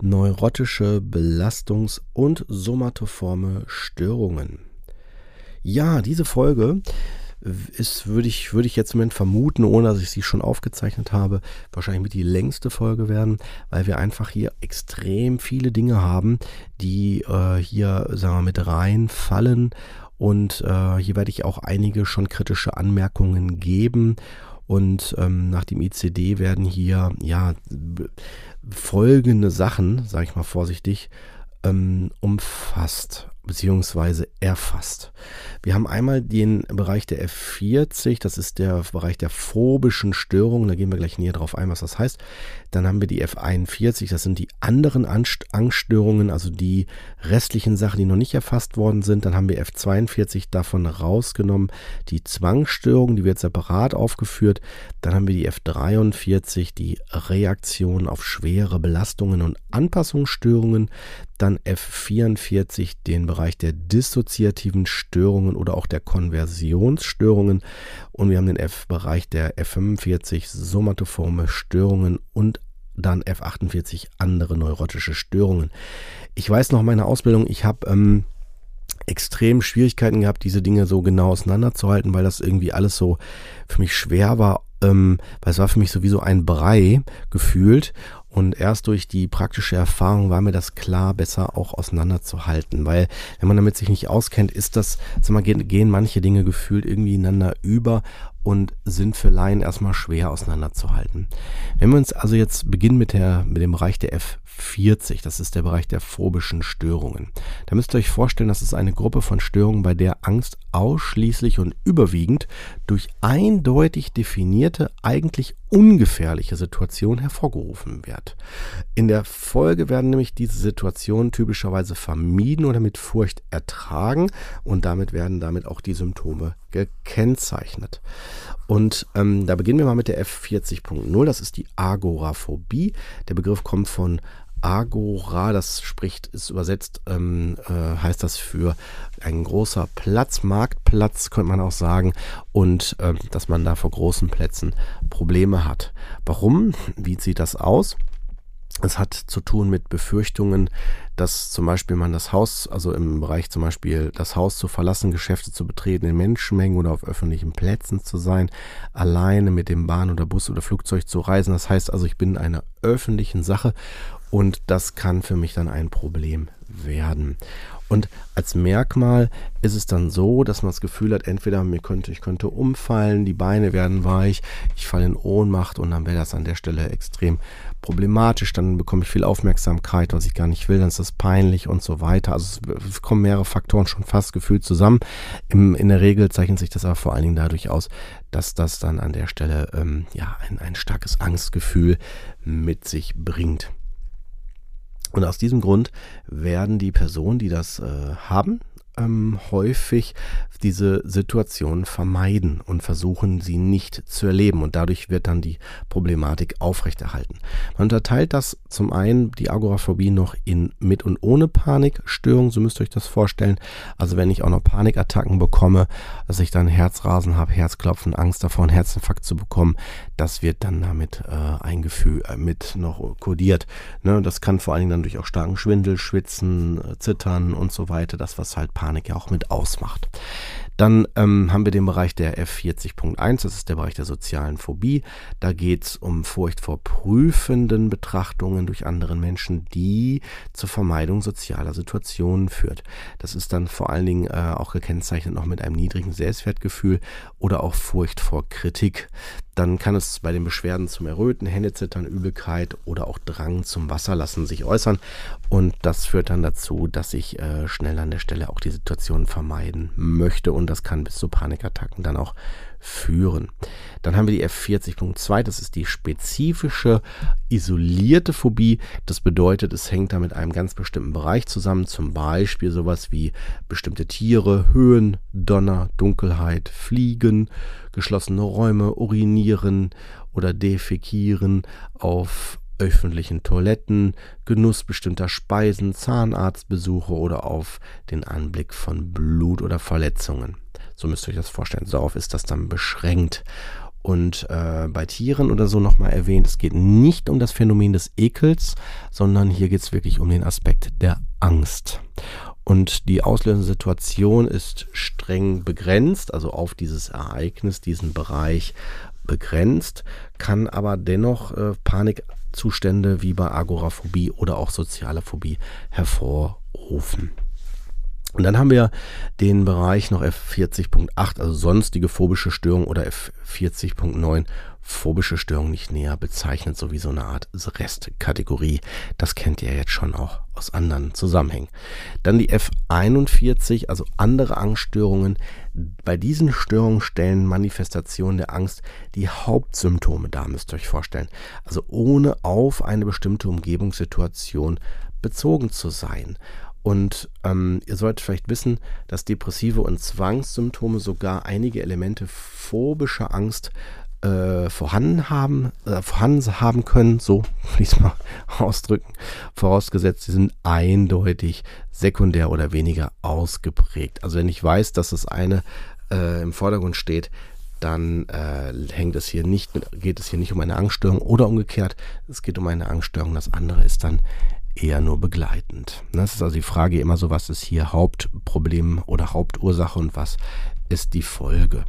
neurotische Belastungs- und somatoforme Störungen. Ja, diese Folge ist, würde ich, würde ich jetzt im Moment vermuten, ohne dass ich sie schon aufgezeichnet habe, wahrscheinlich mit die längste Folge werden, weil wir einfach hier extrem viele Dinge haben, die äh, hier, sagen wir, mit reinfallen. Und äh, hier werde ich auch einige schon kritische Anmerkungen geben. Und ähm, nach dem ICD werden hier ja folgende Sachen, sage ich mal vorsichtig, ähm, umfasst beziehungsweise erfasst. Wir haben einmal den Bereich der F40, das ist der Bereich der phobischen Störungen, da gehen wir gleich näher drauf ein, was das heißt. Dann haben wir die F41, das sind die anderen Angststörungen, also die restlichen Sachen, die noch nicht erfasst worden sind. Dann haben wir F42 davon rausgenommen, die Zwangsstörungen, die wird separat aufgeführt. Dann haben wir die F43, die Reaktion auf schwere Belastungen und Anpassungsstörungen. Dann F44, den Bereich der dissoziativen Störungen oder auch der Konversionsstörungen. Und wir haben den F-Bereich der F45, somatoforme Störungen und dann F48 andere neurotische Störungen. Ich weiß noch meine Ausbildung, ich habe ähm, extrem Schwierigkeiten gehabt, diese Dinge so genau auseinanderzuhalten, weil das irgendwie alles so für mich schwer war, ähm, weil es war für mich sowieso ein Brei gefühlt und erst durch die praktische Erfahrung war mir das klar, besser auch auseinanderzuhalten. Weil wenn man damit sich nicht auskennt, ist das, sag mal, gehen, manche Dinge gefühlt irgendwie ineinander über und sind für Laien erstmal schwer auseinanderzuhalten. Wenn wir uns also jetzt beginnen mit, der, mit dem Bereich der F40, das ist der Bereich der phobischen Störungen. Da müsst ihr euch vorstellen, das ist eine Gruppe von Störungen, bei der Angst ausschließlich und überwiegend durch eindeutig definierte, eigentlich ungefährliche Situationen hervorgerufen wird. In der Folge werden nämlich diese Situationen typischerweise vermieden oder mit Furcht ertragen und damit werden damit auch die Symptome gekennzeichnet. Und ähm, da beginnen wir mal mit der F40.0. Das ist die Agoraphobie. Der Begriff kommt von Agora, das spricht, ist übersetzt, ähm, äh, heißt das für ein großer Platz, Marktplatz könnte man auch sagen, und äh, dass man da vor großen Plätzen Probleme hat. Warum? Wie sieht das aus? Es hat zu tun mit Befürchtungen, dass zum Beispiel man das Haus, also im Bereich zum Beispiel das Haus zu verlassen, Geschäfte zu betreten, in Menschenmengen oder auf öffentlichen Plätzen zu sein, alleine mit dem Bahn oder Bus oder Flugzeug zu reisen. Das heißt also, ich bin in einer öffentlichen Sache und das kann für mich dann ein Problem werden. Und als Merkmal ist es dann so, dass man das Gefühl hat, entweder mir könnte, ich könnte umfallen, die Beine werden weich, ich falle in Ohnmacht und dann wäre das an der Stelle extrem problematisch, dann bekomme ich viel Aufmerksamkeit, was ich gar nicht will, dann ist das peinlich und so weiter. Also es kommen mehrere Faktoren schon fast gefühlt zusammen. Im, in der Regel zeichnet sich das aber vor allen Dingen dadurch aus, dass das dann an der Stelle ähm, ja ein, ein starkes Angstgefühl mit sich bringt. Und aus diesem Grund werden die Personen, die das äh, haben, ähm, häufig diese Situation vermeiden und versuchen, sie nicht zu erleben. Und dadurch wird dann die Problematik aufrechterhalten. Man unterteilt das zum einen die Agoraphobie noch in mit und ohne Panikstörung. So müsst ihr euch das vorstellen. Also wenn ich auch noch Panikattacken bekomme, dass ich dann Herzrasen habe, Herzklopfen, Angst davor, einen Herzinfarkt zu bekommen, das wird dann damit äh, ein Gefühl äh, mit noch kodiert. Ne? Das kann vor allen Dingen dann durch auch starken Schwindel, Schwitzen, äh, Zittern und so weiter, das was halt Panik ja auch mit ausmacht. Dann ähm, haben wir den Bereich der F40.1, das ist der Bereich der sozialen Phobie. Da geht es um Furcht vor prüfenden Betrachtungen durch andere Menschen, die zur Vermeidung sozialer Situationen führt. Das ist dann vor allen Dingen äh, auch gekennzeichnet noch mit einem niedrigen Selbstwertgefühl oder auch Furcht vor Kritik. Dann kann es bei den Beschwerden zum Erröten, Händezittern, Übelkeit oder auch Drang zum Wasserlassen sich äußern. Und das führt dann dazu, dass ich äh, schnell an der Stelle auch die Situation vermeiden möchte. Und das kann bis zu Panikattacken dann auch führen. Dann haben wir die F40.2, das ist die spezifische isolierte Phobie. Das bedeutet, es hängt da mit einem ganz bestimmten Bereich zusammen, zum Beispiel sowas wie bestimmte Tiere, Höhen, Donner, Dunkelheit, Fliegen, geschlossene Räume, Urinieren oder Defekieren auf öffentlichen Toiletten, Genuss bestimmter Speisen, Zahnarztbesuche oder auf den Anblick von Blut oder Verletzungen. So müsst ihr euch das vorstellen. Darauf ist das dann beschränkt. Und äh, bei Tieren oder so nochmal erwähnt, es geht nicht um das Phänomen des Ekels, sondern hier geht es wirklich um den Aspekt der Angst. Und die auslösende Situation ist streng begrenzt, also auf dieses Ereignis, diesen Bereich begrenzt, kann aber dennoch äh, Panikzustände wie bei Agoraphobie oder auch soziale Phobie hervorrufen. Und dann haben wir den Bereich noch F40.8, also sonstige phobische Störung oder F40.9 phobische Störung nicht näher bezeichnet, so wie so eine Art Restkategorie. Das kennt ihr jetzt schon auch aus anderen Zusammenhängen. Dann die F41, also andere Angststörungen. Bei diesen Störungen stellen Manifestationen der Angst die Hauptsymptome dar, müsst ihr euch vorstellen. Also ohne auf eine bestimmte Umgebungssituation bezogen zu sein. Und ähm, ihr solltet vielleicht wissen, dass depressive und Zwangssymptome sogar einige Elemente phobischer Angst äh, vorhanden haben, äh, vorhanden haben können, so will ich es mal ausdrücken, vorausgesetzt, sie sind eindeutig sekundär oder weniger ausgeprägt. Also wenn ich weiß, dass das eine äh, im Vordergrund steht, dann äh, hängt es hier nicht, geht es hier nicht um eine Angststörung oder umgekehrt, es geht um eine Angststörung, das andere ist dann eher nur begleitend. Das ist also die Frage immer so, was ist hier Hauptproblem oder Hauptursache und was ist die Folge.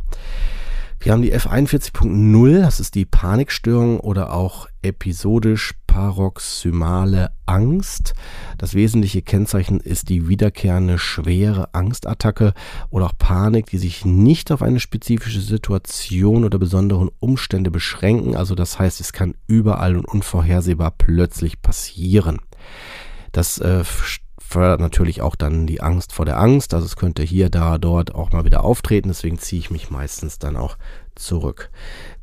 Wir haben die F41.0, das ist die Panikstörung oder auch episodisch paroxymale Angst. Das wesentliche Kennzeichen ist die wiederkehrende schwere Angstattacke oder auch Panik, die sich nicht auf eine spezifische Situation oder besonderen Umstände beschränken. Also das heißt, es kann überall und unvorhersehbar plötzlich passieren. Das äh, fördert natürlich auch dann die Angst vor der Angst. Also es könnte hier, da, dort auch mal wieder auftreten. Deswegen ziehe ich mich meistens dann auch zurück.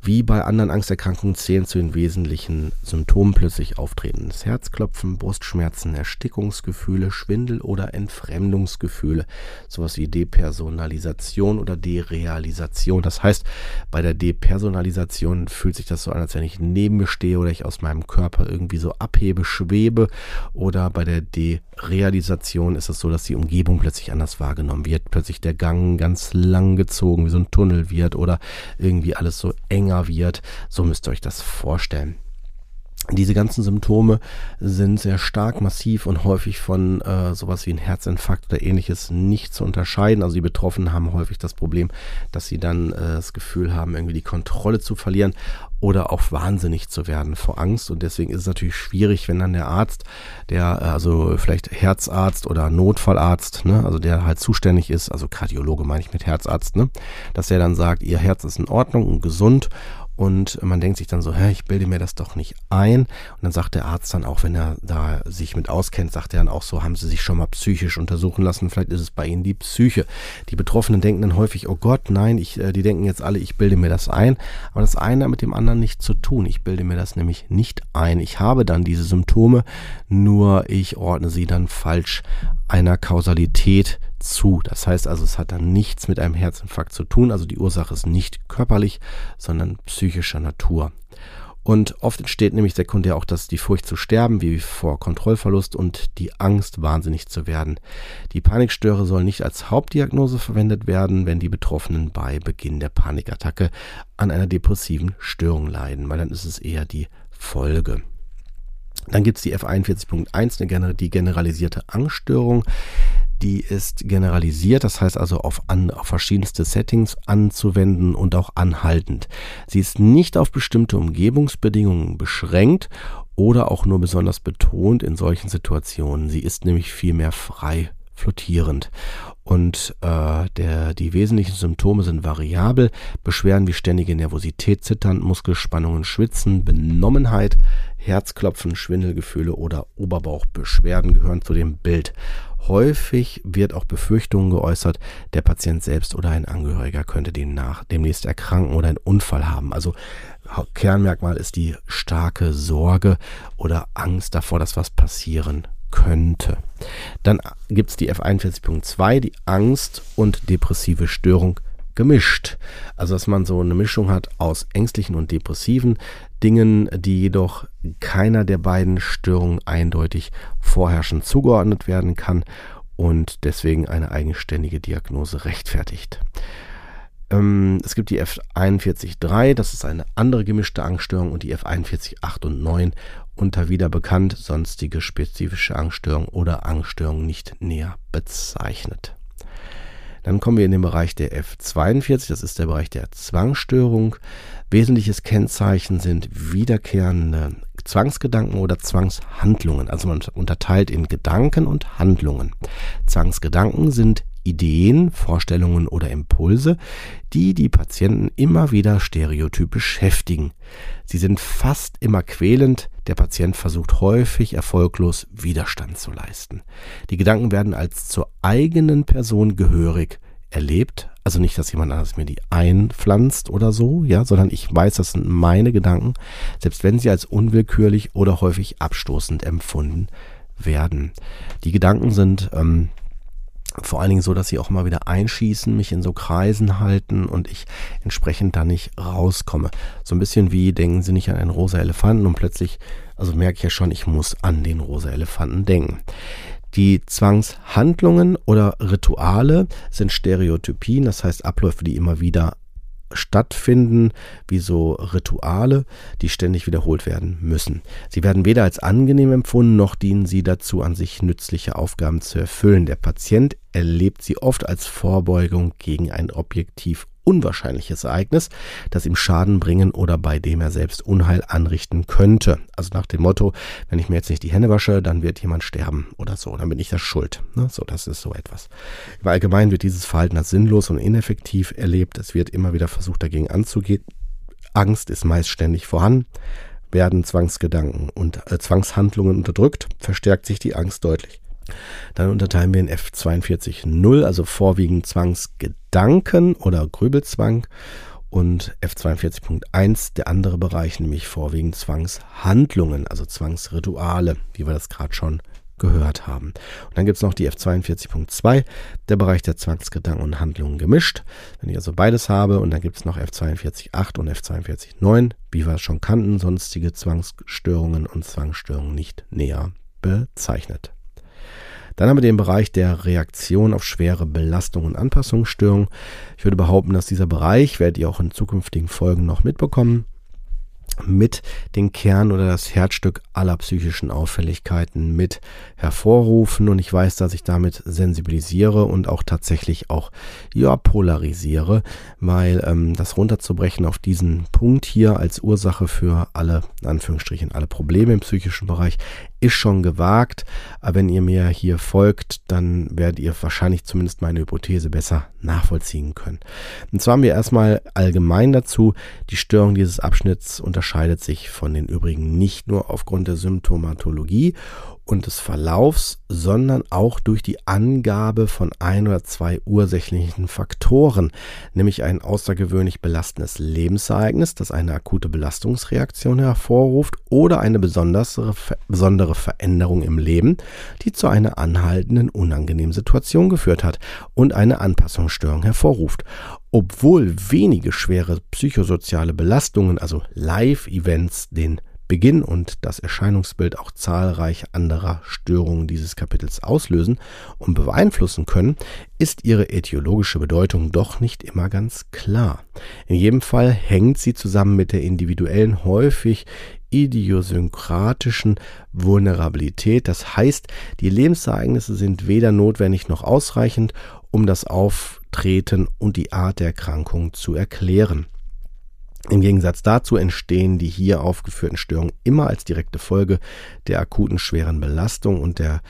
Wie bei anderen Angsterkrankungen zählen zu den wesentlichen Symptomen plötzlich auftretendes Herzklopfen, Brustschmerzen, Erstickungsgefühle, Schwindel oder Entfremdungsgefühle, sowas wie Depersonalisation oder Derealisation. Das heißt, bei der Depersonalisation fühlt sich das so an, als wenn ich neben mir stehe oder ich aus meinem Körper irgendwie so abhebe, schwebe. Oder bei der Derealisation ist es so, dass die Umgebung plötzlich anders wahrgenommen wird, plötzlich der Gang ganz lang gezogen, wie so ein Tunnel wird oder irgendwie alles so enger wird. So müsst ihr euch das vorstellen. Diese ganzen Symptome sind sehr stark, massiv und häufig von äh, sowas wie ein Herzinfarkt oder ähnliches nicht zu unterscheiden. Also die Betroffenen haben häufig das Problem, dass sie dann äh, das Gefühl haben, irgendwie die Kontrolle zu verlieren oder auch wahnsinnig zu werden vor Angst. Und deswegen ist es natürlich schwierig, wenn dann der Arzt, der äh, also vielleicht Herzarzt oder Notfallarzt, ne, also der halt zuständig ist, also Kardiologe meine ich mit Herzarzt, ne, dass der dann sagt, ihr Herz ist in Ordnung und gesund und man denkt sich dann so, hä, ich bilde mir das doch nicht ein. Und dann sagt der Arzt dann auch, wenn er da sich mit auskennt, sagt er dann auch so, haben Sie sich schon mal psychisch untersuchen lassen? Vielleicht ist es bei Ihnen die Psyche. Die Betroffenen denken dann häufig, oh Gott, nein, ich, äh, die denken jetzt alle, ich bilde mir das ein. Aber das eine hat mit dem anderen nichts zu tun. Ich bilde mir das nämlich nicht ein. Ich habe dann diese Symptome, nur ich ordne sie dann falsch einer Kausalität zu. Das heißt also, es hat dann nichts mit einem Herzinfarkt zu tun. Also die Ursache ist nicht körperlich, sondern psychischer Natur. Und oft entsteht nämlich sekundär auch das, die Furcht zu sterben, wie vor Kontrollverlust und die Angst, wahnsinnig zu werden. Die Panikstöre sollen nicht als Hauptdiagnose verwendet werden, wenn die Betroffenen bei Beginn der Panikattacke an einer depressiven Störung leiden, weil dann ist es eher die Folge. Dann gibt es die F41.1, die generalisierte Angststörung. die ist generalisiert, das heißt also auf, an, auf verschiedenste Settings anzuwenden und auch anhaltend. Sie ist nicht auf bestimmte Umgebungsbedingungen beschränkt oder auch nur besonders betont in solchen Situationen. Sie ist nämlich vielmehr frei flottierend. Und äh, der, die wesentlichen Symptome sind variabel. Beschwerden wie ständige Nervosität, Zittern, Muskelspannungen, Schwitzen, Benommenheit, Herzklopfen, Schwindelgefühle oder Oberbauchbeschwerden gehören zu dem Bild. Häufig wird auch Befürchtungen geäußert, der Patient selbst oder ein Angehöriger könnte demnach demnächst erkranken oder einen Unfall haben. Also Kernmerkmal ist die starke Sorge oder Angst davor, dass was passieren könnte. Dann gibt es die F41.2, die Angst und depressive Störung gemischt. Also dass man so eine Mischung hat aus ängstlichen und depressiven Dingen, die jedoch keiner der beiden Störungen eindeutig vorherrschend zugeordnet werden kann und deswegen eine eigenständige Diagnose rechtfertigt. Ähm, es gibt die F41.3, das ist eine andere gemischte Angststörung und die F41.8 und 9 unter wieder bekannt sonstige spezifische Angststörung oder Angststörung nicht näher bezeichnet. Dann kommen wir in den Bereich der F42, das ist der Bereich der Zwangsstörung. Wesentliches Kennzeichen sind wiederkehrende Zwangsgedanken oder Zwangshandlungen. Also man unterteilt in Gedanken und Handlungen. Zwangsgedanken sind Ideen, Vorstellungen oder Impulse, die die Patienten immer wieder stereotypisch heftigen. Sie sind fast immer quälend, der Patient versucht häufig erfolglos Widerstand zu leisten. Die Gedanken werden als zur eigenen Person gehörig erlebt, also nicht, dass jemand anderes mir die einpflanzt oder so, ja, sondern ich weiß, das sind meine Gedanken, selbst wenn sie als unwillkürlich oder häufig abstoßend empfunden werden. Die Gedanken sind ähm, vor allen Dingen so, dass sie auch mal wieder einschießen, mich in so Kreisen halten und ich entsprechend da nicht rauskomme. So ein bisschen wie denken Sie nicht an einen rosa Elefanten und plötzlich, also merke ich ja schon, ich muss an den rosa Elefanten denken. Die Zwangshandlungen oder Rituale sind Stereotypien, das heißt Abläufe, die immer wieder stattfinden, wie so Rituale, die ständig wiederholt werden müssen. Sie werden weder als angenehm empfunden, noch dienen sie dazu, an sich nützliche Aufgaben zu erfüllen. Der Patient erlebt sie oft als Vorbeugung gegen ein objektiv unwahrscheinliches Ereignis, das ihm Schaden bringen oder bei dem er selbst Unheil anrichten könnte. Also nach dem Motto, wenn ich mir jetzt nicht die Hände wasche, dann wird jemand sterben oder so, dann bin ich das schuld. Ne? So, das ist so etwas. Im Allgemeinen wird dieses Verhalten als sinnlos und ineffektiv erlebt. Es wird immer wieder versucht, dagegen anzugehen. Angst ist meist ständig vorhanden. Werden Zwangsgedanken und äh, Zwangshandlungen unterdrückt, verstärkt sich die Angst deutlich. Dann unterteilen wir in F42.0, also vorwiegend Zwangsgedanken oder Grübelzwang und F42.1, der andere Bereich, nämlich vorwiegend Zwangshandlungen, also Zwangsrituale, wie wir das gerade schon gehört haben. Und dann gibt es noch die F42.2, der Bereich der Zwangsgedanken und Handlungen gemischt. Wenn ich also beides habe und dann gibt es noch F42.8 und F42.9, wie wir es schon kannten, sonstige Zwangsstörungen und Zwangsstörungen nicht näher bezeichnet. Dann haben wir den Bereich der Reaktion auf schwere Belastung und Anpassungsstörungen. Ich würde behaupten, dass dieser Bereich, werdet ihr auch in zukünftigen Folgen noch mitbekommen, mit den Kern oder das Herzstück aller psychischen Auffälligkeiten mit hervorrufen und ich weiß, dass ich damit sensibilisiere und auch tatsächlich auch ja polarisiere, weil ähm, das runterzubrechen auf diesen Punkt hier als Ursache für alle in Anführungsstrichen alle Probleme im psychischen Bereich ist schon gewagt, aber wenn ihr mir hier folgt, dann werdet ihr wahrscheinlich zumindest meine Hypothese besser nachvollziehen können. Und zwar haben wir erstmal allgemein dazu, die Störung dieses Abschnitts unterscheidet sich von den übrigen nicht nur aufgrund der Symptomatologie und des Verlaufs, sondern auch durch die Angabe von ein oder zwei ursächlichen Faktoren, nämlich ein außergewöhnlich belastendes Lebensereignis, das eine akute Belastungsreaktion hervorruft oder eine besondere, besondere Veränderung im Leben, die zu einer anhaltenden unangenehmen Situation geführt hat und eine Anpassungsstörung hervorruft. Obwohl wenige schwere psychosoziale Belastungen, also Live-Events, den Beginn und das Erscheinungsbild auch zahlreich anderer Störungen dieses Kapitels auslösen und beeinflussen können, ist ihre etiologische Bedeutung doch nicht immer ganz klar. In jedem Fall hängt sie zusammen mit der individuellen, häufig idiosynkratischen Vulnerabilität. Das heißt, die Lebensereignisse sind weder notwendig noch ausreichend, um das Auftreten und die Art der Erkrankung zu erklären. Im Gegensatz dazu entstehen die hier aufgeführten Störungen immer als direkte Folge der akuten schweren Belastung und der,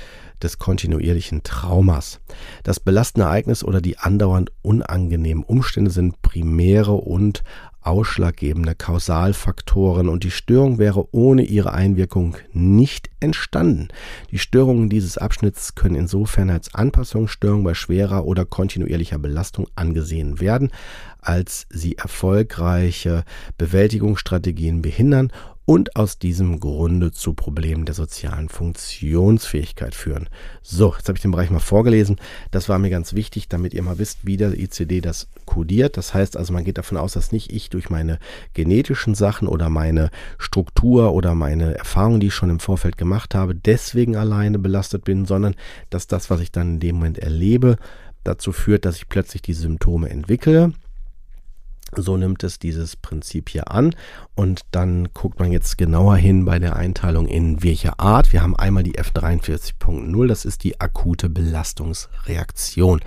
des kontinuierlichen Traumas. Das belastende Ereignis oder die andauernd unangenehmen Umstände sind primäre und ausschlaggebende Kausalfaktoren und die Störung wäre ohne ihre Einwirkung nicht entstanden. Die Störungen dieses Abschnitts können insofern als Anpassungsstörung bei schwerer oder kontinuierlicher Belastung angesehen werden, als sie erfolgreiche Bewältigungsstrategien behindern und aus diesem Grunde zu Problemen der sozialen Funktionsfähigkeit führen. So, jetzt habe ich den Bereich mal vorgelesen. Das war mir ganz wichtig, damit ihr mal wisst, wie der ICD das kodiert. Das heißt also, man geht davon aus, dass nicht ich durch meine genetischen Sachen oder meine Struktur oder meine Erfahrungen, die ich schon im Vorfeld gemacht habe, deswegen alleine belastet bin, sondern dass das, was ich dann in dem Moment erlebe, dazu führt, dass ich plötzlich die Symptome entwickle so nimmt es dieses Prinzip hier an und dann guckt man jetzt genauer hin bei der Einteilung in welcher Art. Wir haben einmal die F43.0, das ist die akute Belastungsreaktion.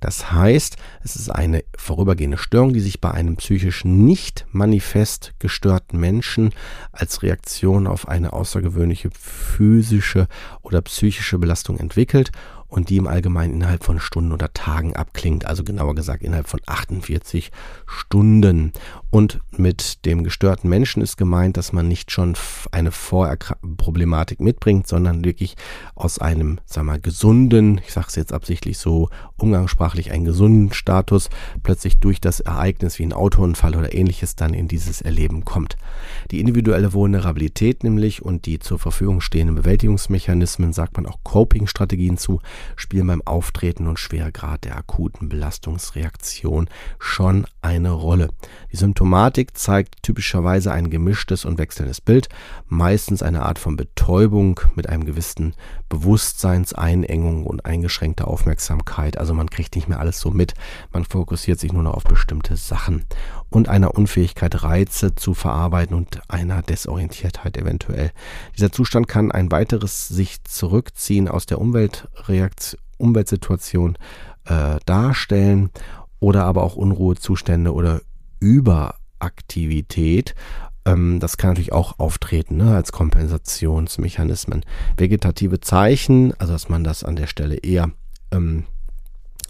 Das heißt, es ist eine vorübergehende Störung, die sich bei einem psychisch nicht manifest gestörten Menschen als Reaktion auf eine außergewöhnliche physische oder psychische Belastung entwickelt und die im Allgemeinen innerhalb von Stunden oder Tagen abklingt, also genauer gesagt innerhalb von 48 Stunden. Und mit dem gestörten Menschen ist gemeint, dass man nicht schon eine Vorproblematik mitbringt, sondern wirklich aus einem, wir mal, gesunden, ich sage es jetzt absichtlich so umgangssprachlich, einen gesunden Status plötzlich durch das Ereignis wie ein Autounfall oder ähnliches dann in dieses Erleben kommt. Die individuelle Vulnerabilität nämlich und die zur Verfügung stehenden Bewältigungsmechanismen, sagt man auch Coping-Strategien zu, spielen beim Auftreten und Schwergrad der akuten Belastungsreaktion schon eine Rolle. Die Symptomatik zeigt typischerweise ein gemischtes und wechselndes Bild, meistens eine Art von Betäubung mit einem gewissen Bewusstseinseinengung und eingeschränkter Aufmerksamkeit. Also man kriegt nicht mehr alles so mit, man fokussiert sich nur noch auf bestimmte Sachen und einer Unfähigkeit, Reize zu verarbeiten und einer Desorientiertheit eventuell. Dieser Zustand kann ein weiteres sich zurückziehen aus der Umweltreaktion, Umweltsituation äh, darstellen oder aber auch Unruhezustände oder Überaktivität. Ähm, das kann natürlich auch auftreten ne, als Kompensationsmechanismen. Vegetative Zeichen, also dass man das an der Stelle eher ähm,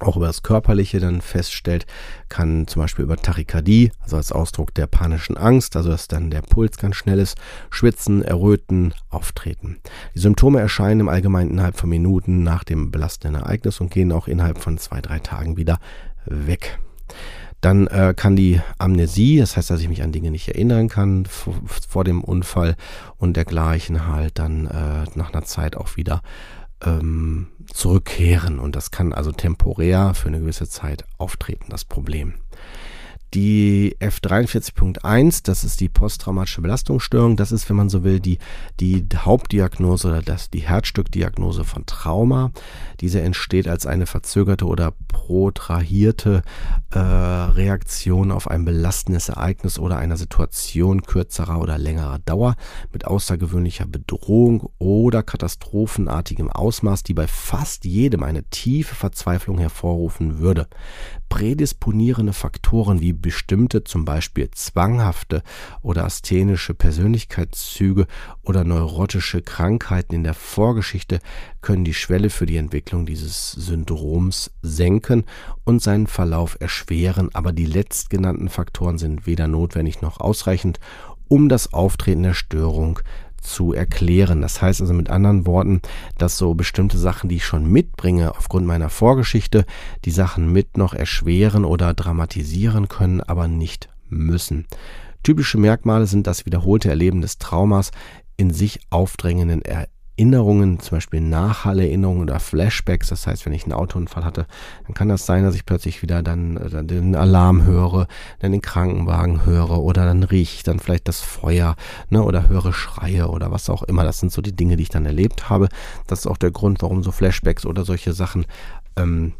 auch über das Körperliche dann feststellt, kann zum Beispiel über Tachykardie, also als Ausdruck der panischen Angst, also dass dann der Puls ganz schnell ist, Schwitzen, Erröten, Auftreten. Die Symptome erscheinen im Allgemeinen innerhalb von Minuten nach dem belastenden Ereignis und gehen auch innerhalb von zwei, drei Tagen wieder weg. Dann äh, kann die Amnesie, das heißt, dass ich mich an Dinge nicht erinnern kann vor, vor dem Unfall und dergleichen halt dann äh, nach einer Zeit auch wieder ähm, zurückkehren. Und das kann also temporär für eine gewisse Zeit auftreten, das Problem. Die F43.1, das ist die posttraumatische Belastungsstörung. Das ist, wenn man so will, die, die Hauptdiagnose oder das, die Herzstückdiagnose von Trauma. Diese entsteht als eine verzögerte oder protrahierte äh, Reaktion auf ein belastendes Ereignis oder einer Situation kürzerer oder längerer Dauer mit außergewöhnlicher Bedrohung oder katastrophenartigem Ausmaß, die bei fast jedem eine tiefe Verzweiflung hervorrufen würde. Prädisponierende Faktoren wie bestimmte, zum Beispiel zwanghafte oder asthenische Persönlichkeitszüge oder neurotische Krankheiten in der Vorgeschichte können die Schwelle für die Entwicklung dieses Syndroms senken und seinen Verlauf erschweren, aber die letztgenannten Faktoren sind weder notwendig noch ausreichend, um das Auftreten der Störung zu erklären. Das heißt also mit anderen Worten, dass so bestimmte Sachen, die ich schon mitbringe aufgrund meiner Vorgeschichte, die Sachen mit noch erschweren oder dramatisieren können, aber nicht müssen. Typische Merkmale sind das wiederholte Erleben des Traumas in sich aufdrängenden Erinnerungen, zum Beispiel Nachhallerinnerungen oder Flashbacks. Das heißt, wenn ich einen Autounfall hatte, dann kann das sein, dass ich plötzlich wieder dann, dann äh, den Alarm höre, dann den Krankenwagen höre oder dann rieche ich dann vielleicht das Feuer ne, oder höre Schreie oder was auch immer. Das sind so die Dinge, die ich dann erlebt habe. Das ist auch der Grund, warum so Flashbacks oder solche Sachen ähm,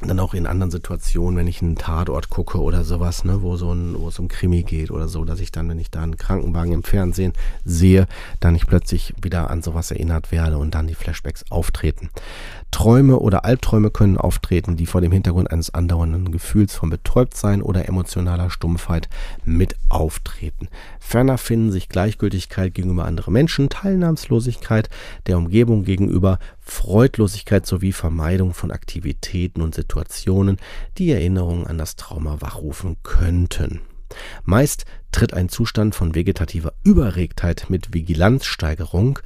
dann auch in anderen Situationen, wenn ich einen Tatort gucke oder sowas, ne, wo so ein, wo es um Krimi geht oder so, dass ich dann, wenn ich da einen Krankenwagen im Fernsehen sehe, dann ich plötzlich wieder an sowas erinnert werde und dann die Flashbacks auftreten. Träume oder Albträume können auftreten, die vor dem Hintergrund eines andauernden Gefühls von Betäubtsein oder emotionaler Stumpfheit mit auftreten. Ferner finden sich Gleichgültigkeit gegenüber anderen Menschen, Teilnahmslosigkeit der Umgebung gegenüber, Freudlosigkeit sowie Vermeidung von Aktivitäten und Situationen, die Erinnerungen an das Trauma wachrufen könnten. Meist tritt ein Zustand von vegetativer Überregtheit mit Vigilanzsteigerung,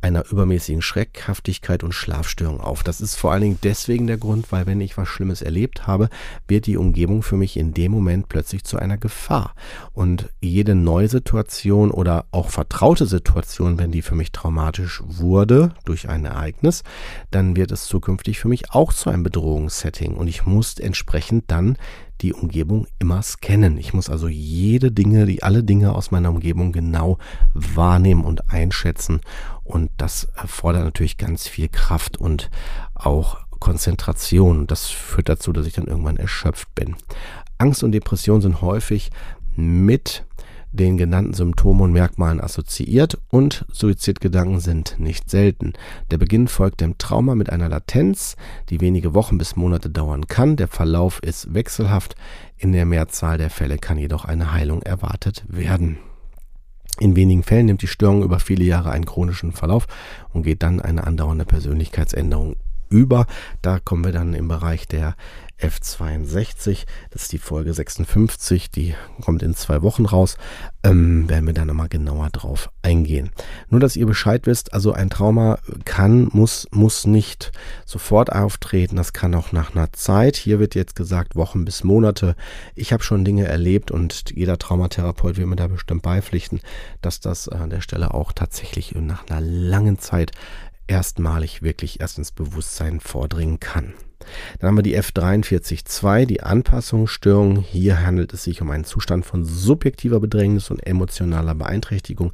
einer übermäßigen Schreckhaftigkeit und Schlafstörung auf. Das ist vor allen Dingen deswegen der Grund, weil wenn ich was Schlimmes erlebt habe, wird die Umgebung für mich in dem Moment plötzlich zu einer Gefahr. Und jede neue Situation oder auch vertraute Situation, wenn die für mich traumatisch wurde durch ein Ereignis, dann wird es zukünftig für mich auch zu einem Bedrohungssetting. Und ich muss entsprechend dann die Umgebung immer scannen. Ich muss also jede Dinge, die alle Dinge aus meiner Umgebung genau wahrnehmen und einschätzen. Und das erfordert natürlich ganz viel Kraft und auch Konzentration. Das führt dazu, dass ich dann irgendwann erschöpft bin. Angst und Depression sind häufig mit den genannten Symptomen und Merkmalen assoziiert und Suizidgedanken sind nicht selten. Der Beginn folgt dem Trauma mit einer Latenz, die wenige Wochen bis Monate dauern kann. Der Verlauf ist wechselhaft. In der Mehrzahl der Fälle kann jedoch eine Heilung erwartet werden. In wenigen Fällen nimmt die Störung über viele Jahre einen chronischen Verlauf und geht dann eine andauernde Persönlichkeitsänderung über. Da kommen wir dann im Bereich der F62. Das ist die Folge 56, die kommt in zwei Wochen raus. Ähm, werden wir da nochmal genauer drauf eingehen. Nur, dass ihr Bescheid wisst, also ein Trauma kann, muss, muss nicht sofort auftreten. Das kann auch nach einer Zeit. Hier wird jetzt gesagt Wochen bis Monate. Ich habe schon Dinge erlebt und jeder Traumatherapeut will mir da bestimmt beipflichten, dass das an der Stelle auch tatsächlich nach einer langen Zeit erstmalig wirklich erst ins Bewusstsein vordringen kann. Dann haben wir die F43.2, die Anpassungsstörung. Hier handelt es sich um einen Zustand von subjektiver Bedrängnis und emotionaler Beeinträchtigung,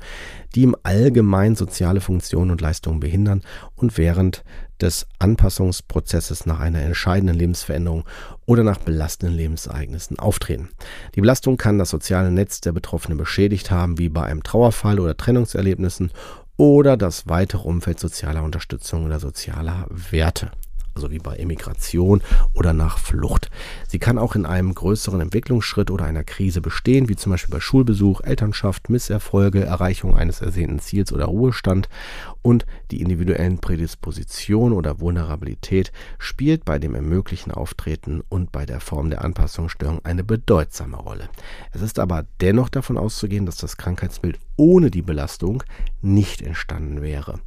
die im Allgemeinen soziale Funktionen und Leistungen behindern und während des Anpassungsprozesses nach einer entscheidenden Lebensveränderung oder nach belastenden Lebensereignissen auftreten. Die Belastung kann das soziale Netz der Betroffenen beschädigt haben, wie bei einem Trauerfall oder Trennungserlebnissen oder das weitere Umfeld sozialer Unterstützung oder sozialer Werte also wie bei Emigration oder nach Flucht. Sie kann auch in einem größeren Entwicklungsschritt oder einer Krise bestehen, wie zum Beispiel bei Schulbesuch, Elternschaft, Misserfolge, Erreichung eines ersehnten Ziels oder Ruhestand. Und die individuellen Prädisposition oder Vulnerabilität spielt bei dem ermöglichen Auftreten und bei der Form der Anpassungsstörung eine bedeutsame Rolle. Es ist aber dennoch davon auszugehen, dass das Krankheitsbild ohne die Belastung nicht entstanden wäre.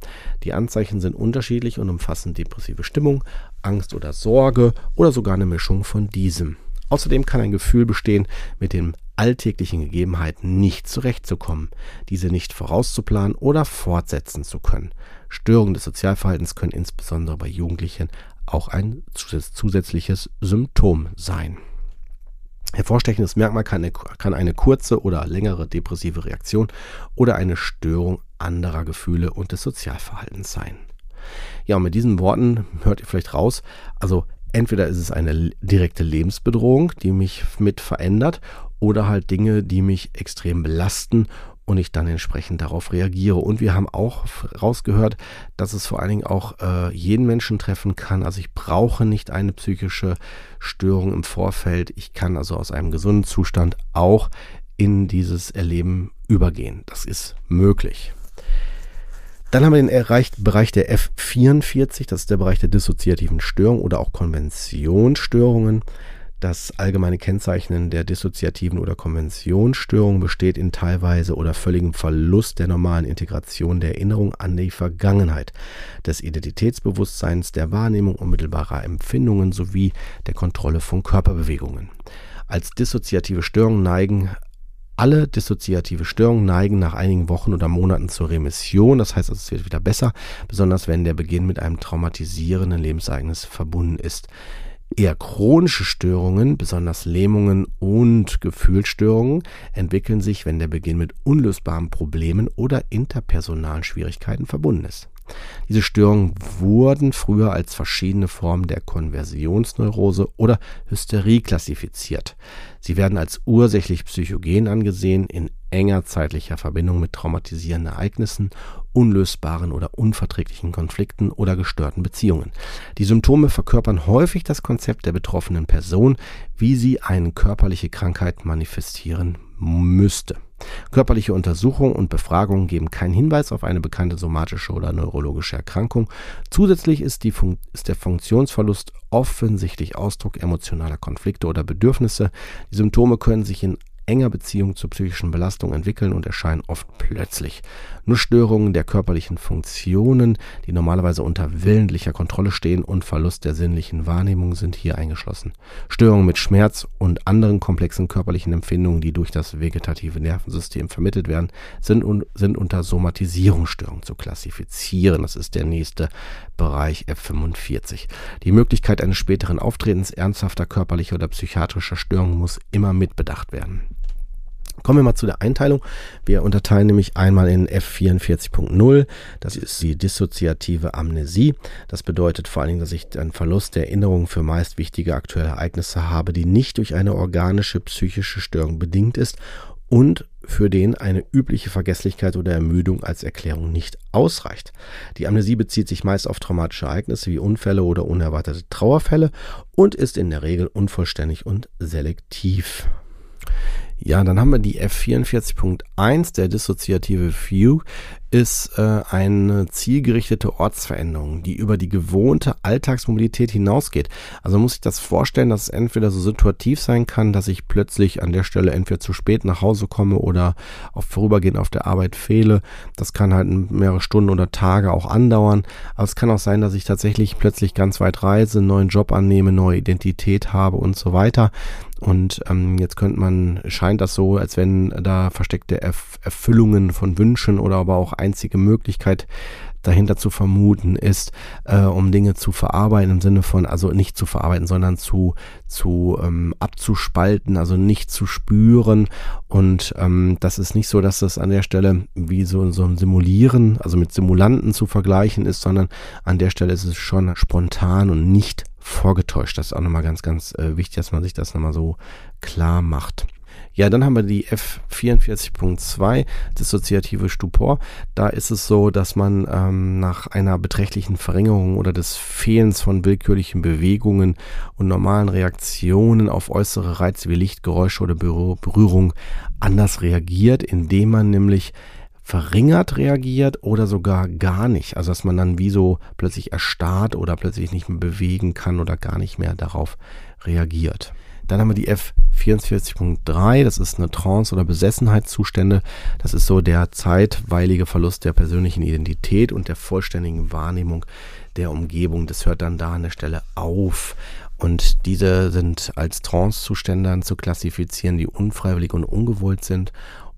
Die Anzeichen sind unterschiedlich und umfassen depressive Stimmung, Angst oder Sorge oder sogar eine Mischung von diesem. Außerdem kann ein Gefühl bestehen, mit den alltäglichen Gegebenheiten nicht zurechtzukommen, diese nicht vorauszuplanen oder fortsetzen zu können. Störungen des Sozialverhaltens können insbesondere bei Jugendlichen auch ein zusätzliches Symptom sein. Hervorstechendes Merkmal kann eine, kann eine kurze oder längere depressive Reaktion oder eine Störung anderer Gefühle und des Sozialverhaltens sein. Ja, und mit diesen Worten hört ihr vielleicht raus, also entweder ist es eine direkte Lebensbedrohung, die mich mit verändert, oder halt Dinge, die mich extrem belasten und ich dann entsprechend darauf reagiere. Und wir haben auch rausgehört, dass es vor allen Dingen auch äh, jeden Menschen treffen kann. Also ich brauche nicht eine psychische Störung im Vorfeld. Ich kann also aus einem gesunden Zustand auch in dieses Erleben übergehen. Das ist möglich. Dann haben wir den erreicht Bereich der F44, das ist der Bereich der dissoziativen Störung oder auch Konventionsstörungen. Das allgemeine Kennzeichnen der dissoziativen oder Konventionsstörung besteht in teilweise oder völligem Verlust der normalen Integration der Erinnerung an die Vergangenheit, des Identitätsbewusstseins, der Wahrnehmung unmittelbarer Empfindungen sowie der Kontrolle von Körperbewegungen. Als dissoziative Störungen neigen Alle dissoziative Störungen neigen nach einigen Wochen oder Monaten zur Remission, das heißt, es wird wieder besser, besonders wenn der Beginn mit einem traumatisierenden Lebensereignis verbunden ist. Eher chronische Störungen, besonders Lähmungen und Gefühlsstörungen, entwickeln sich, wenn der Beginn mit unlösbaren Problemen oder interpersonalen Schwierigkeiten verbunden ist. Diese Störungen wurden früher als verschiedene Formen der Konversionsneurose oder Hysterie klassifiziert. Sie werden als ursächlich psychogen angesehen, in enger zeitlicher Verbindung mit traumatisierenden Ereignissen, unlösbaren oder unverträglichen Konflikten oder gestörten Beziehungen. Die Symptome verkörpern häufig das Konzept der betroffenen Person, wie sie eine körperliche Krankheit manifestieren müsste. Körperliche Untersuchungen und Befragungen geben keinen Hinweis auf eine bekannte somatische oder neurologische Erkrankung. Zusätzlich ist, ist, der Funktionsverlust offensichtlich Ausdruck emotionaler Konflikte oder Bedürfnisse. Die Symptome können sich in enger Beziehung zur psychischen Belastung entwickeln und erscheinen oft plötzlich. Nur Störungen der körperlichen Funktionen, die normalerweise unter willentlicher Kontrolle stehen und Verlust der sinnlichen Wahrnehmung sind hier eingeschlossen. Störungen mit Schmerz und anderen komplexen körperlichen Empfindungen, die durch das vegetative Nervensystem vermittelt werden, sind, un sind unter Somatisierungsstörungen zu klassifizieren. Das ist der nächste Bereich F45. Die Möglichkeit eines späteren Auftretens ernsthafter körperlicher oder psychiatrischer Störungen muss immer mitbedacht werden. Kommen wir mal zu der Einteilung. Wir unterteilen nämlich einmal in F44.0. Das ist die dissoziative Amnesie. Das bedeutet vor allen Dingen, dass ich einen Verlust der Erinnerung für meist wichtige aktuelle Ereignisse habe, die nicht durch eine organische psychische Störung bedingt ist und für den eine übliche Vergesslichkeit oder Ermüdung als Erklärung nicht ausreicht. Die Amnesie bezieht sich meist auf traumatische Ereignisse wie Unfälle oder unerwartete Trauerfälle und ist in der Regel unvollständig und selektiv. Ja, dann haben wir die F44.1, der dissoziative View, ist äh, eine zielgerichtete Ortsveränderung, die über die gewohnte Alltagsmobilität hinausgeht. Also muss ich das vorstellen, dass es entweder so situativ sein kann, dass ich plötzlich an der Stelle entweder zu spät nach Hause komme oder auf vorübergehend auf der Arbeit fehle. Das kann halt mehrere Stunden oder Tage auch andauern. Aber es kann auch sein, dass ich tatsächlich plötzlich ganz weit reise, einen neuen Job annehme, neue Identität habe und so weiter. Und ähm, jetzt könnte man, scheint das so, als wenn da versteckte Erf Erfüllungen von Wünschen oder aber auch einzige Möglichkeit dahinter zu vermuten ist, äh, um Dinge zu verarbeiten im Sinne von, also nicht zu verarbeiten, sondern zu, zu ähm, abzuspalten, also nicht zu spüren. Und ähm, das ist nicht so, dass das an der Stelle wie so, so ein Simulieren, also mit Simulanten zu vergleichen ist, sondern an der Stelle ist es schon spontan und nicht vorgetäuscht. Das ist auch nochmal ganz, ganz äh, wichtig, dass man sich das nochmal so klar macht. Ja, dann haben wir die F44.2, dissoziative Stupor. Da ist es so, dass man ähm, nach einer beträchtlichen Verringerung oder des Fehlens von willkürlichen Bewegungen und normalen Reaktionen auf äußere Reize wie Licht, Geräusche oder Berührung anders reagiert, indem man nämlich verringert reagiert oder sogar gar nicht. Also dass man dann wie so plötzlich erstarrt oder plötzlich nicht mehr bewegen kann oder gar nicht mehr darauf reagiert. Dann haben wir die F44.3, das ist eine Trance- oder Besessenheitszustände. Das ist so der zeitweilige Verlust der persönlichen Identität und der vollständigen Wahrnehmung der Umgebung. Das hört dann da an der Stelle auf. Und diese sind als Trance-Zustände zu klassifizieren, die unfreiwillig und ungewollt sind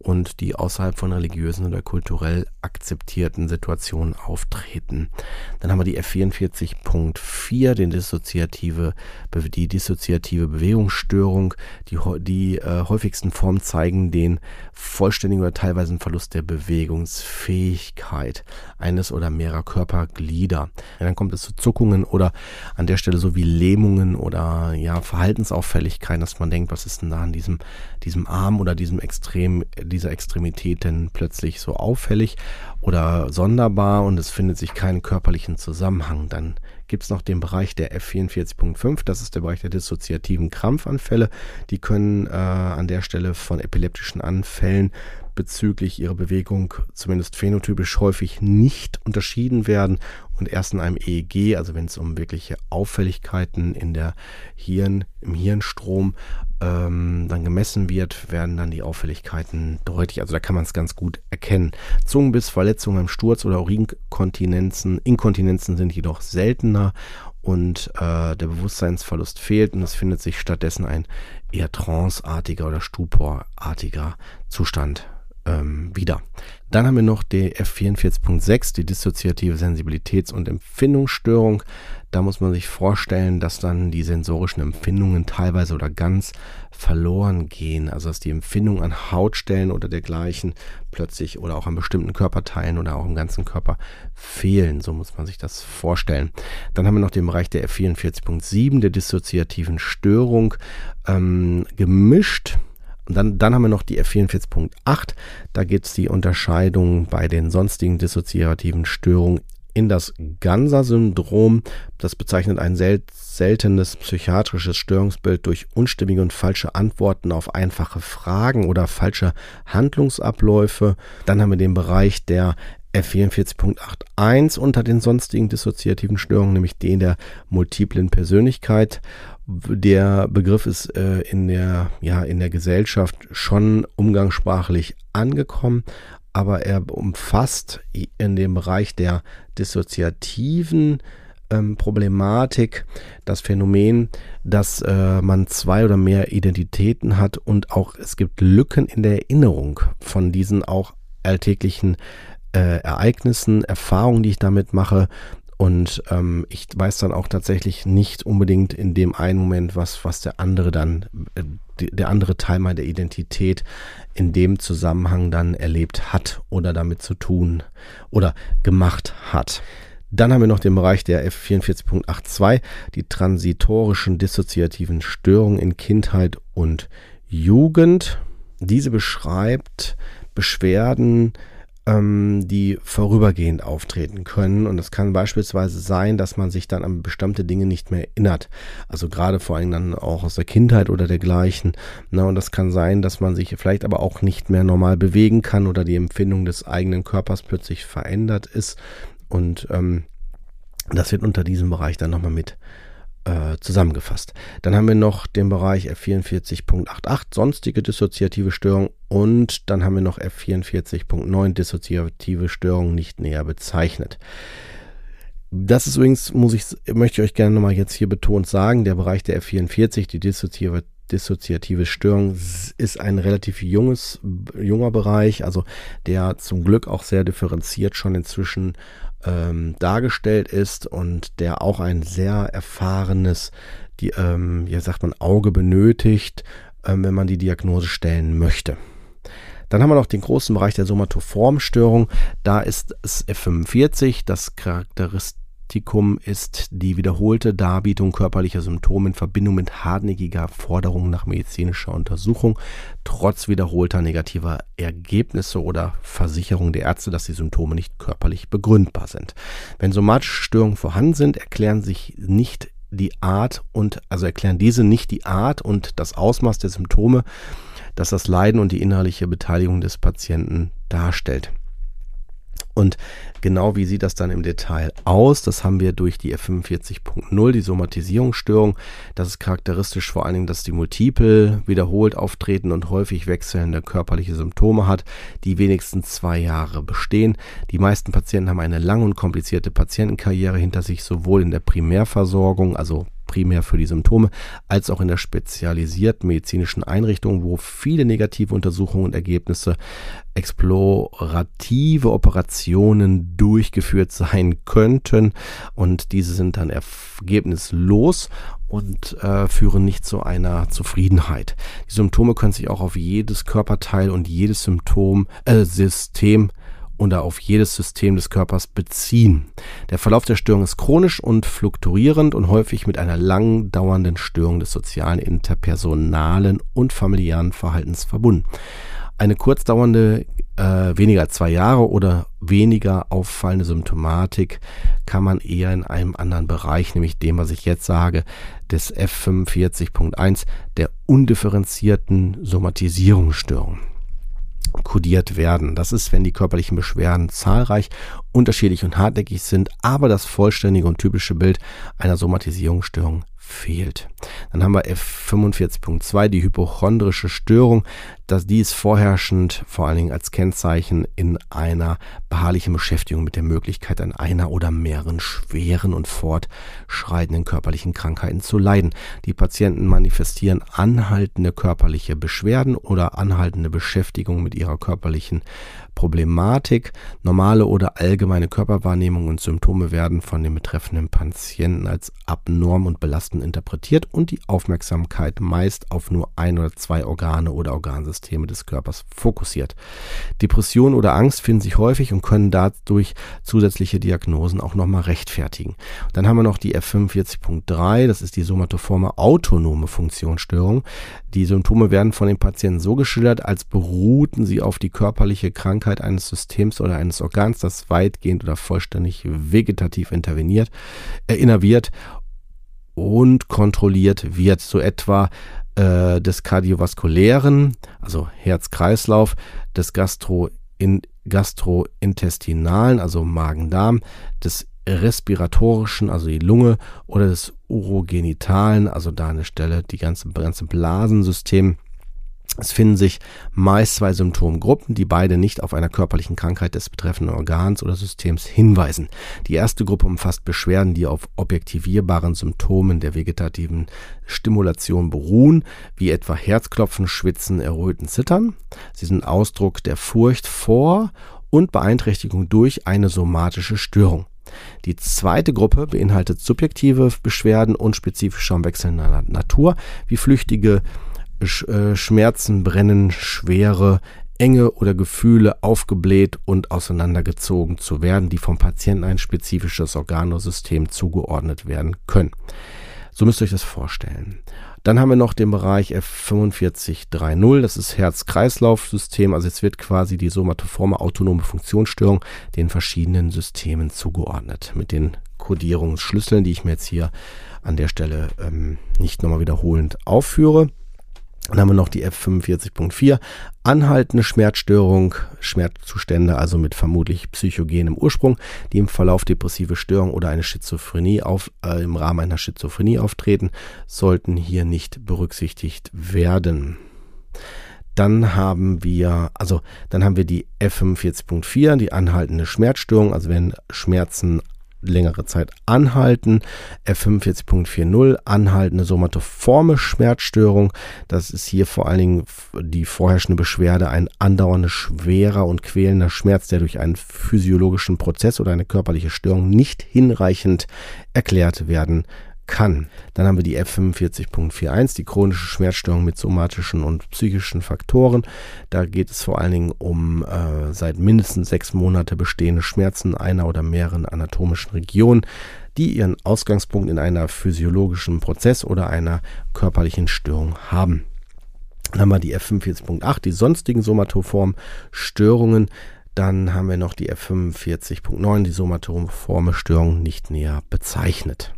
und die außerhalb von religiösen oder kulturell akzeptierten Situationen auftreten. Dann haben wir die F44.4, den dissoziative, die dissoziative Bewegungsstörung. Die, die äh, häufigsten Formen zeigen den vollständigen oder teilweisen Verlust der Bewegungsfähigkeit eines oder mehrerer Körperglieder. Ja, dann kommt es zu Zuckungen oder an der Stelle so wie Lähmungen oder ja, Verhaltensauffälligkeiten, dass man denkt, was ist denn da an diesem, diesem Arm oder diesem Extrem, dieser Extremität denn plötzlich so auffällig oder sonderbar und es findet sich keinen körperlichen Zusammenhang. Dann gibt es noch den Bereich der F44.5, das ist der Bereich der dissoziativen Krampfanfälle. Die können äh, an der Stelle von epileptischen Anfällen bezüglich ihrer Bewegung zumindest phänotypisch häufig nicht unterschieden werden und erst in einem EEG, also wenn es um wirkliche Auffälligkeiten in der Hirn, im Hirnstrom ähm, dann gemessen wird, werden dann die Auffälligkeiten deutlich. Also da kann man es ganz gut erkennen. Zungenbiss, Verletzungen beim Sturz oder Urinkontinenzen, Inkontinenzen sind jedoch seltener und äh, der Bewusstseinsverlust fehlt und es findet sich stattdessen ein eher tranceartiger oder stuporartiger Zustand ähm, wieder. Dann haben wir noch die F44.6, die dissoziative Sensibilitäts- und Empfindungsstörung. Da muss man sich vorstellen, dass dann die sensorischen Empfindungen teilweise oder ganz verloren gehen. Also dass die Empfindungen an Hautstellen oder dergleichen plötzlich oder auch an bestimmten Körperteilen oder auch im ganzen Körper fehlen. So muss man sich das vorstellen. Dann haben wir noch den Bereich der F44.7, der dissoziativen Störung, ähm, gemischt und dann, dann haben wir noch die F44.8. Da gibt es die Unterscheidung bei den sonstigen dissoziativen Störungen in das Ganser-Syndrom. Das bezeichnet ein sel seltenes psychiatrisches Störungsbild durch unstimmige und falsche Antworten auf einfache Fragen oder falsche Handlungsabläufe. Dann haben wir den Bereich der F44.81 unter den sonstigen dissoziativen Störungen, nämlich den der multiplen Persönlichkeit. Der Begriff ist äh, in, der, ja, in der Gesellschaft schon umgangssprachlich angekommen, aber er umfasst in dem Bereich der dissoziativen ähm, Problematik das Phänomen, dass äh, man zwei oder mehr Identitäten hat und auch es gibt Lücken in der Erinnerung von diesen auch alltäglichen äh, Ereignissen, Erfahrungen, die ich damit mache und ähm, ich weiß dann auch tatsächlich nicht unbedingt in dem einen Moment, was, was der andere dann, äh, der andere Teil meiner Identität in dem Zusammenhang dann erlebt hat oder damit zu tun oder gemacht hat. Dann haben wir noch den Bereich der F44.82, die transitorischen dissoziativen Störungen in Kindheit und Jugend. Diese beschreibt Beschwerden, ähm, die vorübergehend auftreten können. Und es kann beispielsweise sein, dass man sich dann an bestimmte Dinge nicht mehr erinnert. Also gerade vor allem dann auch aus der Kindheit oder dergleichen. Na, und das kann sein, dass man sich vielleicht aber auch nicht mehr normal bewegen kann oder die Empfindung des eigenen Körpers plötzlich verändert ist. Und ähm, das wird unter diesem Bereich dann nochmal mit äh, zusammengefasst. Dann haben wir noch den Bereich F44.88, sonstige dissoziative Störung und dann haben wir noch F44.9, dissoziative Störung nicht näher bezeichnet. Das ist übrigens, muss ich, möchte ich euch gerne nochmal jetzt hier betont sagen, der Bereich der F44, die dissoziative dissoziative Störung ist ein relativ junges, junger Bereich, also der zum Glück auch sehr differenziert schon inzwischen ähm, dargestellt ist und der auch ein sehr erfahrenes, die, ähm, ja sagt man, Auge benötigt, ähm, wenn man die Diagnose stellen möchte. Dann haben wir noch den großen Bereich der Somatoformstörung. Da ist es F45, das charakteristisch Praktikum ist die wiederholte Darbietung körperlicher Symptome in Verbindung mit hartnäckiger Forderung nach medizinischer Untersuchung, trotz wiederholter negativer Ergebnisse oder Versicherung der Ärzte, dass die Symptome nicht körperlich begründbar sind. Wenn somatische Störungen vorhanden sind, erklären sich nicht die Art und also erklären diese nicht die Art und das Ausmaß der Symptome, das das Leiden und die innerliche Beteiligung des Patienten darstellt. Und genau wie sieht das dann im Detail aus? Das haben wir durch die F45.0, die Somatisierungsstörung. Das ist charakteristisch vor allen Dingen, dass die Multiple wiederholt auftreten und häufig wechselnde körperliche Symptome hat, die wenigstens zwei Jahre bestehen. Die meisten Patienten haben eine lange und komplizierte Patientenkarriere hinter sich, sowohl in der Primärversorgung, also primär für die Symptome, als auch in der spezialisierten medizinischen Einrichtung, wo viele negative Untersuchungen und Ergebnisse, explorative Operationen durchgeführt sein könnten und diese sind dann ergebnislos und äh, führen nicht zu einer Zufriedenheit. Die Symptome können sich auch auf jedes Körperteil und jedes Symptom, äh, System oder auf jedes System des Körpers beziehen. Der Verlauf der Störung ist chronisch und fluktuierend und häufig mit einer lang dauernden Störung des sozialen, interpersonalen und familiären Verhaltens verbunden. Eine kurzdauernde, äh, weniger als zwei Jahre oder weniger auffallende Symptomatik kann man eher in einem anderen Bereich, nämlich dem, was ich jetzt sage, des F45.1, der undifferenzierten Somatisierungsstörung kodiert werden. Das ist, wenn die körperlichen Beschwerden zahlreich, unterschiedlich und hartnäckig sind, aber das vollständige und typische Bild einer Somatisierungsstörung fehlt. Dann haben wir F45.2, die hypochondrische Störung. Dass dies vorherrschend vor allen Dingen als Kennzeichen in einer beharrlichen Beschäftigung mit der Möglichkeit an einer oder mehreren schweren und fortschreitenden körperlichen Krankheiten zu leiden. Die Patienten manifestieren anhaltende körperliche Beschwerden oder anhaltende Beschäftigung mit ihrer körperlichen Problematik. Normale oder allgemeine Körperwahrnehmung und Symptome werden von den betreffenden Patienten als abnorm und belastend interpretiert und die Aufmerksamkeit meist auf nur ein oder zwei Organe oder Organsysteme des Körpers fokussiert. Depression oder Angst finden sich häufig und können dadurch zusätzliche Diagnosen auch nochmal rechtfertigen. Dann haben wir noch die F45.3, das ist die somatoforme autonome Funktionsstörung. Die Symptome werden von den Patienten so geschildert, als beruhten sie auf die körperliche Krankheit eines Systems oder eines Organs, das weitgehend oder vollständig vegetativ interveniert, äh, innerviert und kontrolliert wird, so etwa äh, des kardiovaskulären, also Herz-Kreislauf, des Gastro in, gastrointestinalen, also Magen-Darm, des respiratorischen, also die Lunge, oder des urogenitalen, also da eine Stelle, die ganze, ganze Blasensystem es finden sich meist zwei Symptomgruppen, die beide nicht auf einer körperlichen Krankheit des betreffenden Organs oder Systems hinweisen. Die erste Gruppe umfasst Beschwerden, die auf objektivierbaren Symptomen der vegetativen Stimulation beruhen, wie etwa Herzklopfen, Schwitzen, Erröten, Zittern. Sie sind Ausdruck der Furcht vor und Beeinträchtigung durch eine somatische Störung. Die zweite Gruppe beinhaltet subjektive Beschwerden unspezifischer und wechselnder Natur, wie flüchtige Schmerzen, Brennen, Schwere, Enge oder Gefühle aufgebläht und auseinandergezogen zu werden, die vom Patienten ein spezifisches Organosystem zugeordnet werden können. So müsst ihr euch das vorstellen. Dann haben wir noch den Bereich F4530, das ist Herz-Kreislauf-System. Also jetzt wird quasi die somatoforme autonome Funktionsstörung den verschiedenen Systemen zugeordnet. Mit den Codierungsschlüsseln, die ich mir jetzt hier an der Stelle ähm, nicht nochmal wiederholend aufführe. Dann haben wir noch die F45.4, anhaltende Schmerzstörung, Schmerzzustände, also mit vermutlich psychogenem Ursprung, die im Verlauf depressive Störung oder eine Schizophrenie auf, äh, im Rahmen einer Schizophrenie auftreten, sollten hier nicht berücksichtigt werden. Dann haben wir, also dann haben wir die F45.4, die anhaltende Schmerzstörung, also wenn Schmerzen längere Zeit anhalten. F45.40 anhaltende somatoforme Schmerzstörung. Das ist hier vor allen Dingen die vorherrschende Beschwerde, ein andauernder, schwerer und quälender Schmerz, der durch einen physiologischen Prozess oder eine körperliche Störung nicht hinreichend erklärt werden kann. Dann haben wir die F45.41, die chronische Schmerzstörung mit somatischen und psychischen Faktoren. Da geht es vor allen Dingen um äh, seit mindestens sechs Monate bestehende Schmerzen einer oder mehreren anatomischen Regionen, die ihren Ausgangspunkt in einer physiologischen Prozess oder einer körperlichen Störung haben. Dann haben wir die F45.8, die sonstigen somatoformen Störungen. Dann haben wir noch die F45.9, die somatoforme Störung nicht näher bezeichnet.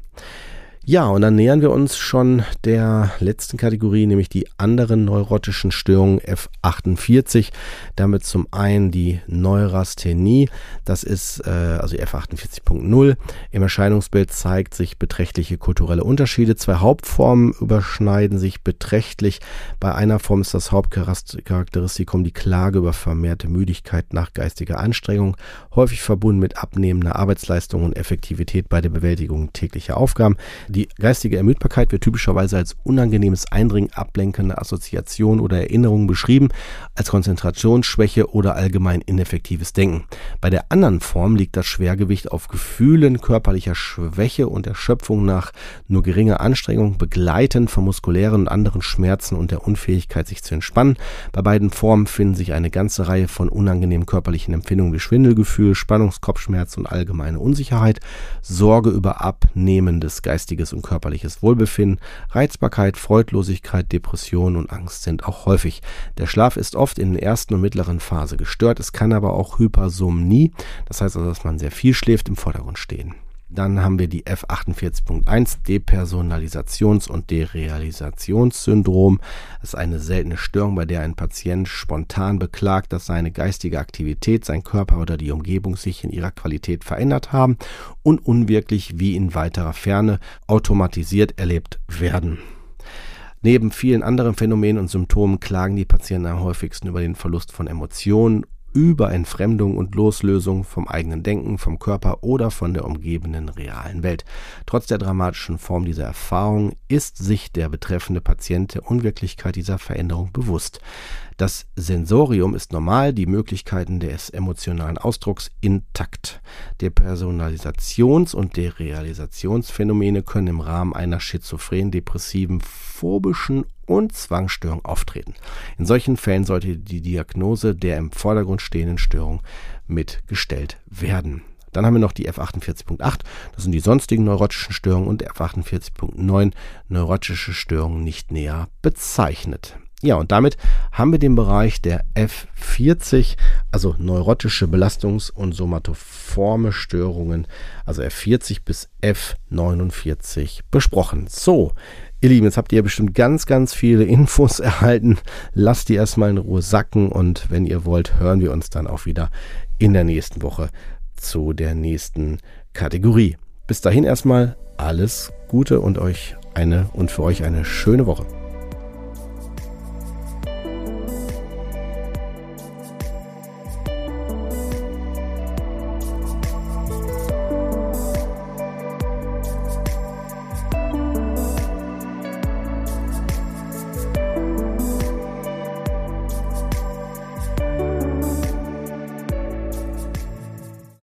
Ja, und dann nähern wir uns schon der letzten Kategorie, nämlich die anderen neurotischen Störungen F48. Damit zum einen die Neurasthenie, das ist äh, also F48.0. Im Erscheinungsbild zeigt sich beträchtliche kulturelle Unterschiede. Zwei Hauptformen überschneiden sich beträchtlich. Bei einer Form ist das Hauptcharakteristikum die Klage über vermehrte Müdigkeit nach geistiger Anstrengung, häufig verbunden mit abnehmender Arbeitsleistung und Effektivität bei der Bewältigung täglicher Aufgaben. Die geistige Ermüdbarkeit wird typischerweise als unangenehmes Eindringen, ablenkende Assoziation oder Erinnerung beschrieben, als Konzentrationsschwäche oder allgemein ineffektives Denken. Bei der anderen Form liegt das Schwergewicht auf Gefühlen körperlicher Schwäche und Erschöpfung nach nur geringer Anstrengung, begleitend von muskulären und anderen Schmerzen und der Unfähigkeit, sich zu entspannen. Bei beiden Formen finden sich eine ganze Reihe von unangenehmen körperlichen Empfindungen wie Schwindelgefühl, Spannungskopfschmerz und allgemeine Unsicherheit, Sorge über abnehmendes geistiges geistiges und körperliches Wohlbefinden, Reizbarkeit, Freudlosigkeit, Depression und Angst sind auch häufig. Der Schlaf ist oft in der ersten und mittleren Phase gestört. Es kann aber auch Hypersomnie, das heißt also, dass man sehr viel schläft, im Vordergrund stehen. Dann haben wir die F48.1 Depersonalisations- und Derealisationssyndrom. Das ist eine seltene Störung, bei der ein Patient spontan beklagt, dass seine geistige Aktivität, sein Körper oder die Umgebung sich in ihrer Qualität verändert haben und unwirklich wie in weiterer Ferne automatisiert erlebt werden. Neben vielen anderen Phänomenen und Symptomen klagen die Patienten am häufigsten über den Verlust von Emotionen über Entfremdung und Loslösung vom eigenen Denken, vom Körper oder von der umgebenden realen Welt. Trotz der dramatischen Form dieser Erfahrung ist sich der betreffende Patient der Unwirklichkeit dieser Veränderung bewusst. Das Sensorium ist normal, die Möglichkeiten des emotionalen Ausdrucks intakt. Der Personalisations- und der Realisationsphänomene können im Rahmen einer schizophren, depressiven, phobischen und Zwangsstörung auftreten. In solchen Fällen sollte die Diagnose der im Vordergrund stehenden Störung mitgestellt werden. Dann haben wir noch die F48.8, das sind die sonstigen neurotischen Störungen und F48.9 neurotische Störungen nicht näher bezeichnet. Ja, und damit haben wir den Bereich der F40, also neurotische Belastungs- und somatoforme Störungen, also F40 bis F49 besprochen. So, ihr Lieben, jetzt habt ihr bestimmt ganz, ganz viele Infos erhalten. Lasst die erstmal in Ruhe sacken und wenn ihr wollt, hören wir uns dann auch wieder in der nächsten Woche zu der nächsten Kategorie. Bis dahin erstmal alles Gute und euch eine und für euch eine schöne Woche.